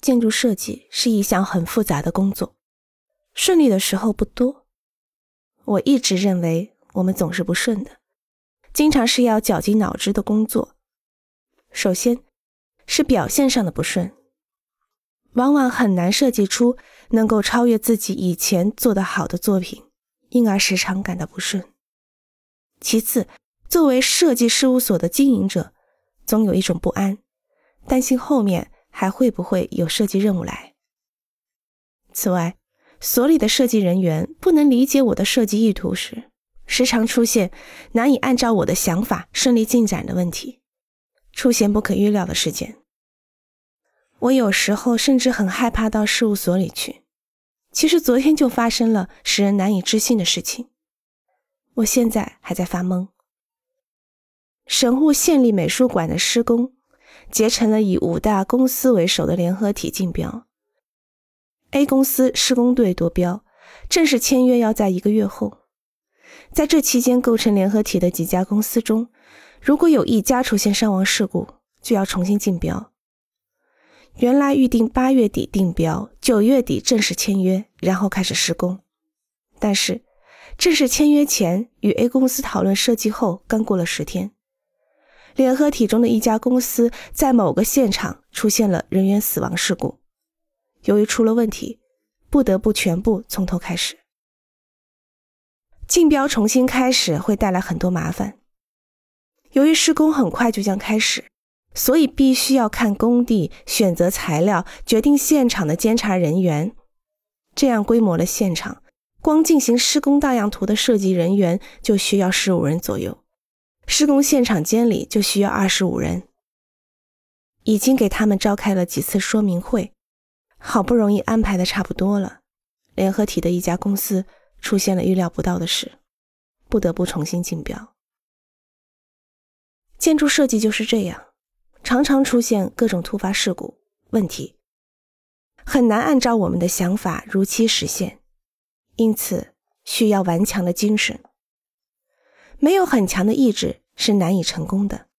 建筑设计是一项很复杂的工作，顺利的时候不多。我一直认为我们总是不顺的，经常是要绞尽脑汁的工作。首先是表现上的不顺，往往很难设计出能够超越自己以前做得好的作品，因而时常感到不顺。其次，作为设计事务所的经营者，总有一种不安，担心后面还会不会有设计任务来。此外，所里的设计人员不能理解我的设计意图时，时常出现难以按照我的想法顺利进展的问题，出现不可预料的事件。我有时候甚至很害怕到事务所里去。其实昨天就发生了使人难以置信的事情，我现在还在发懵。神户县立美术馆的施工结成了以五大公司为首的联合体竞标。A 公司施工队夺标，正式签约要在一个月后。在这期间，构成联合体的几家公司中，如果有一家出现伤亡事故，就要重新竞标。原来预定八月底定标，九月底正式签约，然后开始施工。但是正式签约前与 A 公司讨论设计后，刚过了十天，联合体中的一家公司在某个现场出现了人员死亡事故。由于出了问题，不得不全部从头开始。竞标重新开始会带来很多麻烦。由于施工很快就将开始，所以必须要看工地、选择材料、决定现场的监察人员。这样规模的现场，光进行施工大样图的设计人员就需要十五人左右，施工现场监理就需要二十五人。已经给他们召开了几次说明会。好不容易安排的差不多了，联合体的一家公司出现了预料不到的事，不得不重新竞标。建筑设计就是这样，常常出现各种突发事故问题，很难按照我们的想法如期实现，因此需要顽强的精神。没有很强的意志是难以成功的。